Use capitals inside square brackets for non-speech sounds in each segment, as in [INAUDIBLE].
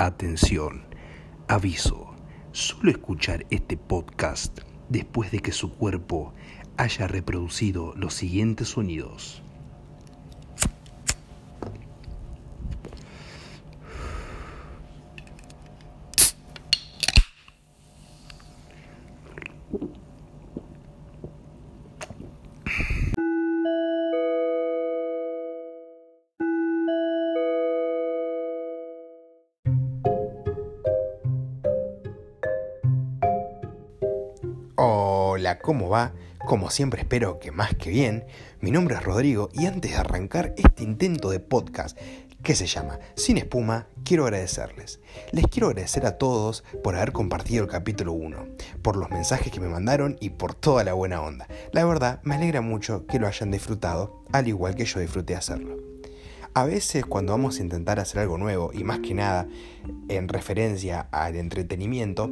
Atención, aviso, solo escuchar este podcast después de que su cuerpo haya reproducido los siguientes sonidos. Hola, ¿cómo va? Como siempre espero que más que bien. Mi nombre es Rodrigo y antes de arrancar este intento de podcast que se llama Sin Espuma, quiero agradecerles. Les quiero agradecer a todos por haber compartido el capítulo 1, por los mensajes que me mandaron y por toda la buena onda. La verdad, me alegra mucho que lo hayan disfrutado, al igual que yo disfruté hacerlo. A veces cuando vamos a intentar hacer algo nuevo, y más que nada en referencia al entretenimiento,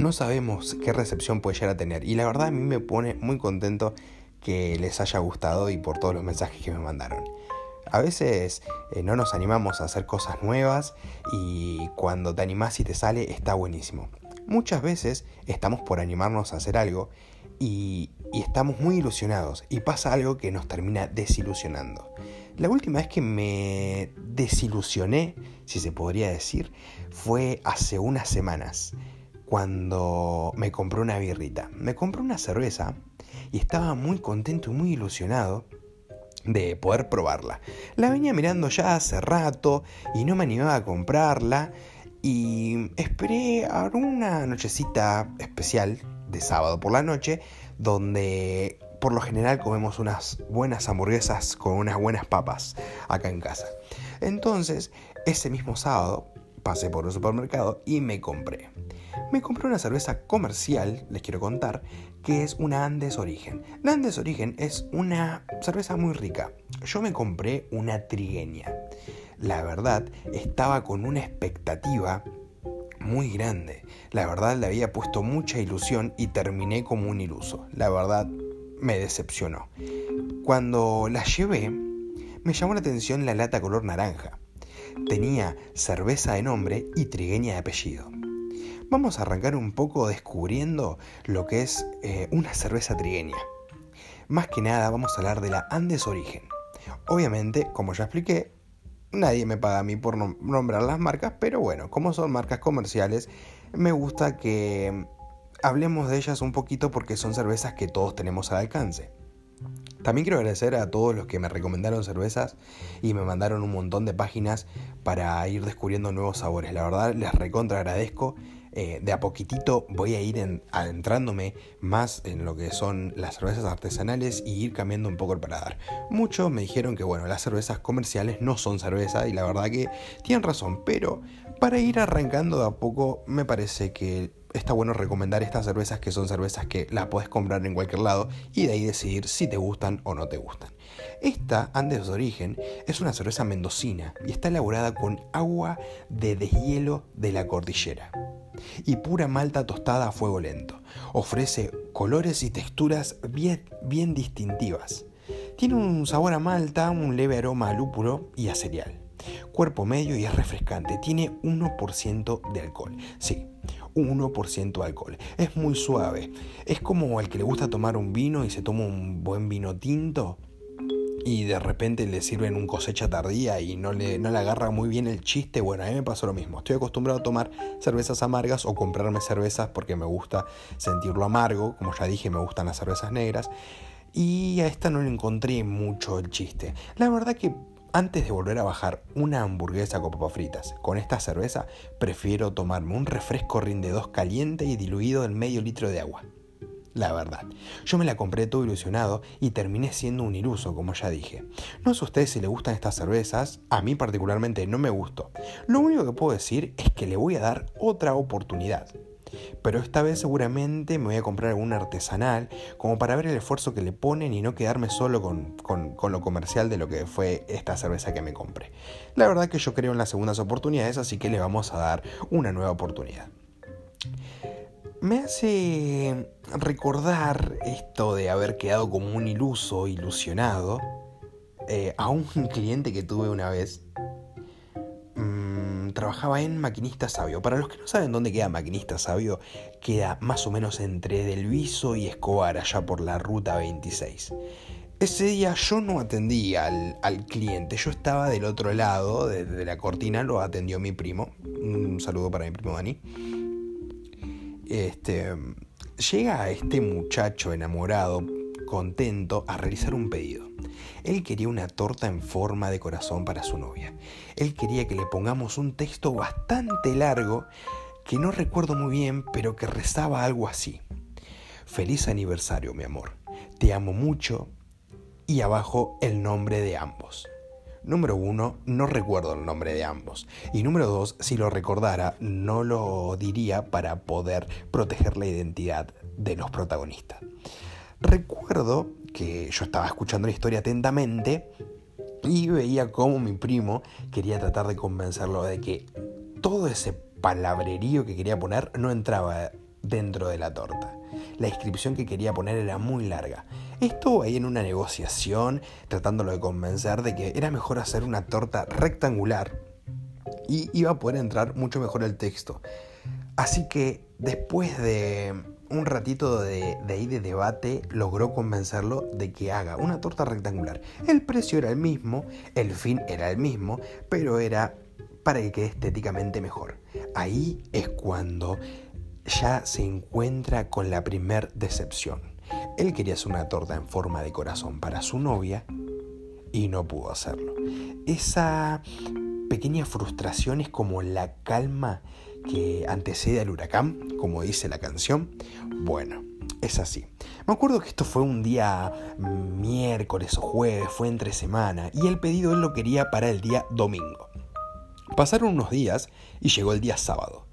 no sabemos qué recepción puede llegar a tener. Y la verdad a mí me pone muy contento que les haya gustado y por todos los mensajes que me mandaron. A veces eh, no nos animamos a hacer cosas nuevas y cuando te animás y te sale está buenísimo. Muchas veces estamos por animarnos a hacer algo y, y estamos muy ilusionados y pasa algo que nos termina desilusionando. La última vez que me desilusioné, si se podría decir, fue hace unas semanas cuando me compré una birrita. Me compré una cerveza y estaba muy contento y muy ilusionado de poder probarla. La venía mirando ya hace rato y no me animaba a comprarla y esperé a una nochecita especial de sábado por la noche donde por lo general comemos unas buenas hamburguesas con unas buenas papas acá en casa. Entonces, ese mismo sábado pasé por un supermercado y me compré me compré una cerveza comercial, les quiero contar, que es una Andes Origen. La Andes Origen es una cerveza muy rica. Yo me compré una trigueña. La verdad, estaba con una expectativa muy grande. La verdad, le había puesto mucha ilusión y terminé como un iluso. La verdad, me decepcionó. Cuando la llevé, me llamó la atención la lata color naranja. Tenía cerveza de nombre y trigueña de apellido vamos a arrancar un poco descubriendo lo que es eh, una cerveza trigueña. Más que nada vamos a hablar de la Andes Origen. Obviamente, como ya expliqué, nadie me paga a mí por nombrar las marcas, pero bueno, como son marcas comerciales, me gusta que hablemos de ellas un poquito porque son cervezas que todos tenemos al alcance. También quiero agradecer a todos los que me recomendaron cervezas y me mandaron un montón de páginas para ir descubriendo nuevos sabores. La verdad les recontra agradezco eh, de a poquitito voy a ir adentrándome más en lo que son las cervezas artesanales y ir cambiando un poco el paladar. Muchos me dijeron que bueno, las cervezas comerciales no son cerveza y la verdad que tienen razón, pero para ir arrancando de a poco me parece que está bueno recomendar estas cervezas que son cervezas que las puedes comprar en cualquier lado y de ahí decidir si te gustan o no te gustan. Esta, Andes de Origen, es una cerveza mendocina y está elaborada con agua de deshielo de la cordillera y pura malta tostada a fuego lento. Ofrece colores y texturas bien, bien distintivas. Tiene un sabor a malta, un leve aroma a lúpulo y a cereal. Cuerpo medio y es refrescante. Tiene 1% de alcohol. Sí, 1% de alcohol. Es muy suave. Es como el que le gusta tomar un vino y se toma un buen vino tinto y de repente le sirven un cosecha tardía y no le, no le agarra muy bien el chiste, bueno, a mí me pasó lo mismo. Estoy acostumbrado a tomar cervezas amargas o comprarme cervezas porque me gusta sentirlo amargo, como ya dije, me gustan las cervezas negras. Y a esta no le encontré mucho el chiste. La verdad que antes de volver a bajar una hamburguesa con papas fritas con esta cerveza, prefiero tomarme un refresco rinde 2 caliente y diluido en medio litro de agua la verdad. Yo me la compré todo ilusionado y terminé siendo un iluso, como ya dije. No sé a ustedes si les gustan estas cervezas, a mí particularmente no me gustó. Lo único que puedo decir es que le voy a dar otra oportunidad. Pero esta vez seguramente me voy a comprar algún artesanal como para ver el esfuerzo que le ponen y no quedarme solo con, con, lo comercial de lo que fue esta cerveza que me compré. La verdad que yo creo en las segundas oportunidades, así que le vamos a dar una nueva oportunidad me hace recordar esto de haber quedado como un iluso, ilusionado, eh, a un [LAUGHS] cliente que tuve una vez. Trabajaba en Maquinista Sabio. Para los que no saben dónde queda Maquinista Sabio, queda más o menos entre Delviso y Escobar, allá por la ruta 26. Ese día yo no atendí al, cliente, yo estaba del otro lado, de, la cortina, lo atendió mi primo. Un saludo para mi primo Dani. Este, llega este muchacho enamorado, contento, a realizar un pedido. Él quería una torta en forma de corazón para su novia. Él quería que le pongamos un texto bastante largo que no recuerdo muy bien, pero que rezaba algo así. Feliz aniversario, mi amor. Te amo mucho. Y abajo el nombre de ambos. Número uno, no recuerdo el nombre de ambos. Y número dos, si lo recordara, no lo diría para poder proteger la identidad de los protagonistas. Recuerdo que yo estaba escuchando la historia atentamente y veía cómo mi primo quería tratar de convencerlo de que todo ese palabrerío que quería poner no entraba dentro de la torta. La inscripción que quería poner era muy larga. Estuvo ahí en una negociación tratándolo de convencer de que era mejor hacer una torta rectangular y iba a poder entrar mucho mejor el texto. Así que después de un ratito de, ahí de debate logró convencerlo de que haga una torta rectangular. El precio era el mismo, el fin era el mismo, pero era para que quede estéticamente mejor. Ahí es cuando ya se encuentra con la primer decepción. Él quería hacer una torta en forma de corazón para su novia y no pudo hacerlo. Esa pequeña frustración es como la calma que antecede al huracán, como dice la canción. Bueno, es así. Me acuerdo que esto fue un día miércoles o jueves, fue entre semana, y el pedido él lo quería para el día domingo. Pasaron unos días y llegó el día sábado.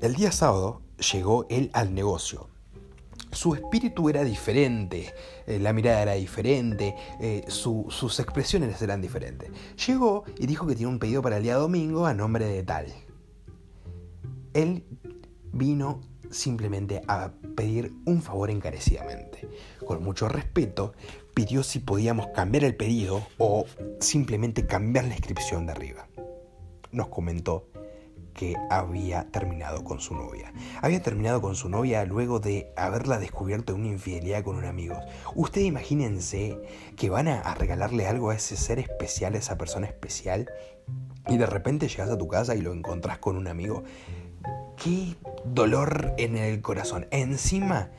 El día sábado llegó él al negocio. Su espíritu era diferente, eh, la mirada era diferente, eh, sus expresiones eran diferentes. Llegó y dijo que tiene un pedido para el día domingo a nombre de tal. Él vino simplemente a pedir un favor encarecidamente. Con mucho respeto, pidió si podíamos cambiar el pedido o simplemente cambiar la inscripción de arriba. Nos comentó que había terminado con su novia. Había terminado con su novia luego de haberla descubierto en una infidelidad con un amigo. Ustedes imagínense que van a, regalarle algo a ese ser especial, a esa persona especial, y de repente llegas a tu casa y lo encontrás con un amigo qué dolor en el corazón. Encima,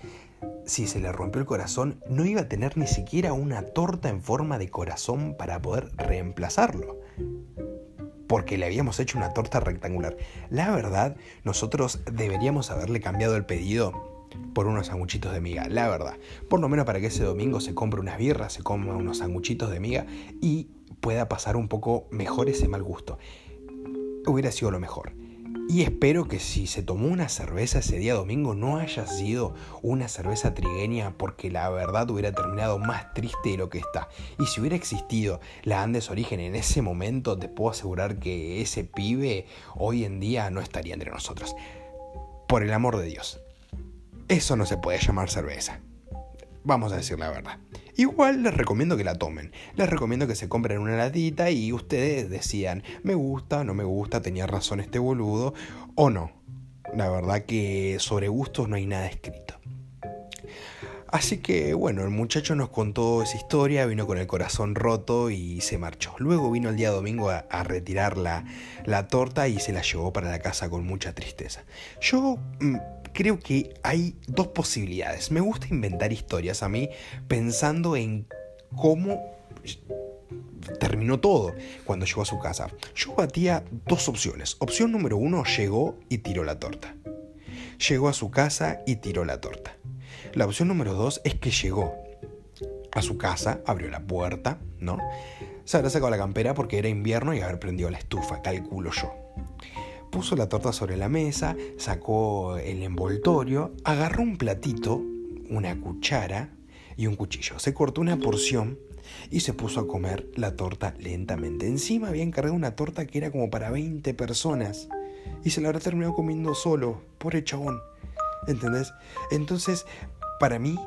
si se le rompió el corazón, no iba a tener ni siquiera una torta en forma de corazón para poder reemplazarlo. Porque le habíamos hecho una torta rectangular. La verdad, nosotros deberíamos haberle cambiado el pedido por unos sanguchitos de miga, la verdad. Por lo menos para que ese domingo se compre unas birras, se coma unos sanguchitos de miga y pueda pasar un poco mejor ese mal gusto. Hubiera sido lo mejor. Y espero que si se tomó una cerveza ese día domingo no haya sido una cerveza trigueña porque la verdad hubiera terminado más triste de lo que está. Y si hubiera existido la Andes Origen en ese momento, te puedo asegurar que ese pibe hoy en día no estaría entre nosotros. Por el amor de Dios. Eso no se puede llamar cerveza. Vamos a decir la verdad. Igual les recomiendo que la tomen. Les recomiendo que se compren una latita y ustedes decían, me gusta, no me gusta, tenía razón este boludo o no. La verdad que sobre gustos no hay nada escrito. Así que bueno, el muchacho nos contó esa historia, vino con el corazón roto y se marchó. Luego vino el día domingo a, retirar la, la, torta y se la llevó para la casa con mucha tristeza. Yo mm, creo que hay dos posibilidades. Me gusta inventar historias a mí pensando en cómo terminó todo cuando llegó a su casa. Yo batía dos opciones. Opción número uno, llegó y tiró la torta. Llegó a su casa y tiró la torta. La opción número dos es que llegó a su casa, abrió la puerta, ¿no? Se habrá sacado la campera porque era invierno y haber prendido la estufa, calculo yo puso la torta sobre la mesa, sacó el envoltorio, agarró un platito, una cuchara y un cuchillo. Se cortó una porción y se puso a comer la torta lentamente. Encima había encargado una torta que era como para 20 personas y se la habrá terminado comiendo solo, pobre chabón. ¿Entendés? Entonces, para mí,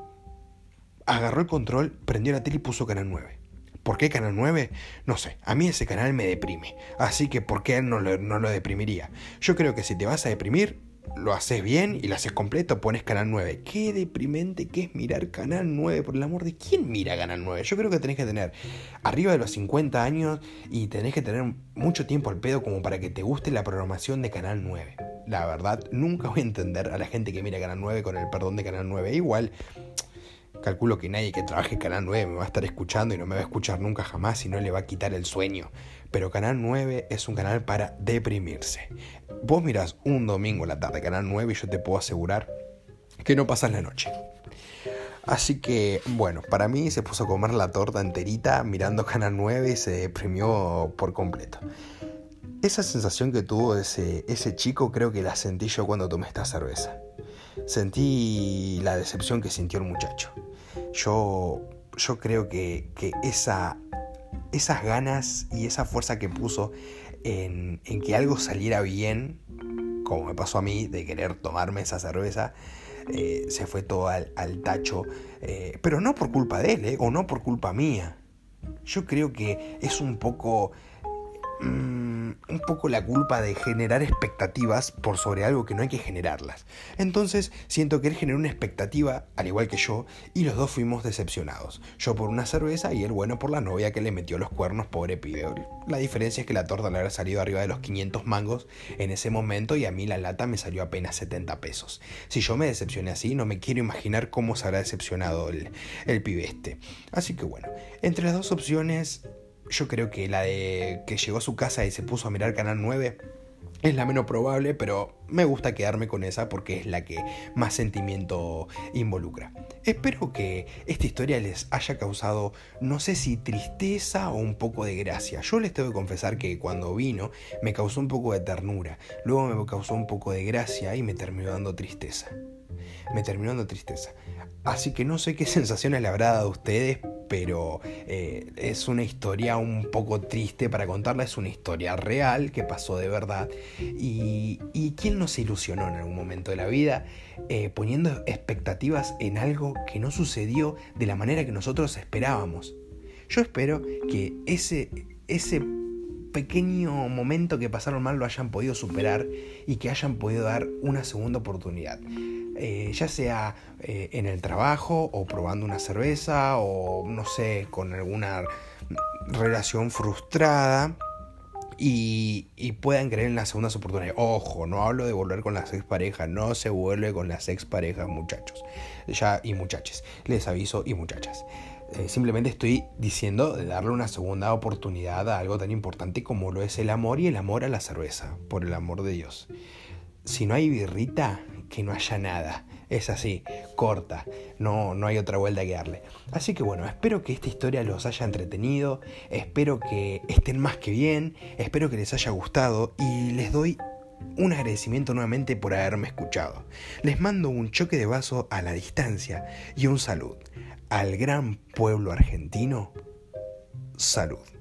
agarró el control, prendió la tele y puso Canal 9. ¿Por qué Canal 9? No sé, a mí ese canal me deprime. Así que ¿por qué no lo, no lo deprimiría? Yo creo que si te vas a deprimir, lo haces bien y lo haces completo, pones Canal 9. Qué deprimente que es mirar Canal 9, por el amor de quién mira Canal 9. Yo creo que tenés que tener arriba de los 50 años y tenés que tener mucho tiempo al pedo como para que te guste la programación de Canal 9. La verdad, nunca voy a entender a la gente que mira Canal 9 con el perdón de Canal 9. Igual, calculo que nadie que trabaje Canal 9 me va a estar escuchando y no me va a escuchar nunca jamás y no le va a quitar el sueño. Pero Canal 9 es un canal para deprimirse. Vos mirás un domingo a la tarde Canal 9 y yo te puedo asegurar que no pasas la noche. Así que, bueno, para mí se puso a comer la torta enterita mirando Canal 9 y se deprimió por completo. Esa sensación que tuvo ese, ese chico creo que la sentí yo cuando tomé esta cerveza. Sentí la decepción que sintió el muchacho. Yo, yo creo que, que esa, esas ganas y esa fuerza que puso en, que algo saliera bien, como me pasó a mí, de querer tomarme esa cerveza, eh, se fue todo al, tacho, eh, pero no por culpa de él, eh, o no por culpa mía. Yo creo que es un poco Mm, un poco la culpa de generar expectativas por sobre algo que no hay que generarlas. Entonces siento que él generó una expectativa, al igual que yo, y los dos fuimos decepcionados. Yo por una cerveza y él bueno por la novia que le metió los cuernos, pobre pibe. La diferencia es que la torta le había salido arriba de los 500 mangos en ese momento y a mí la lata me salió apenas 70 pesos. Si yo me decepcioné así, no me quiero imaginar cómo se habrá decepcionado el, el pibe este. Así que bueno, entre las dos opciones yo creo que la de que llegó a su casa y se puso a mirar Canal 9 es la menos probable, pero me gusta quedarme con esa porque es la que más sentimiento involucra. Espero que esta historia les haya causado, no sé si tristeza o un poco de gracia. Yo les tengo que confesar que cuando vino me causó un poco de ternura, luego me causó un poco de gracia y me terminó dando tristeza. Me terminó dando tristeza. Así que no sé qué [LAUGHS] sensaciones le habrá dado a ustedes, pero eh, es una historia un poco triste para contarla, es una historia real que pasó de verdad. Y, quién nos ilusionó en algún momento de la vida eh, poniendo expectativas en algo que no sucedió de la manera que nosotros esperábamos? Yo espero que ese, ese pequeño momento que pasaron mal lo hayan podido superar y que hayan podido dar una segunda oportunidad. Eh, ya sea eh, en el trabajo o probando una cerveza o no sé, con alguna relación frustrada y, puedan creer en las segundas oportunidades. Ojo, no hablo de volver con las exparejas, no se vuelve con las exparejas, muchachos. Ya, y muchachas, les aviso, y muchachas. Eh, simplemente estoy diciendo de darle una segunda oportunidad a algo tan importante como lo es el amor y el amor a la cerveza, por el amor de Dios. Si no hay birrita, que no haya nada. Es así, corta, no, no hay otra vuelta que darle. Así que bueno, espero que esta historia los haya entretenido, espero que estén más que bien, espero que les haya gustado y les doy un agradecimiento nuevamente por haberme escuchado. Les mando un choque de vaso a la distancia y un salud. Al gran pueblo argentino, salud.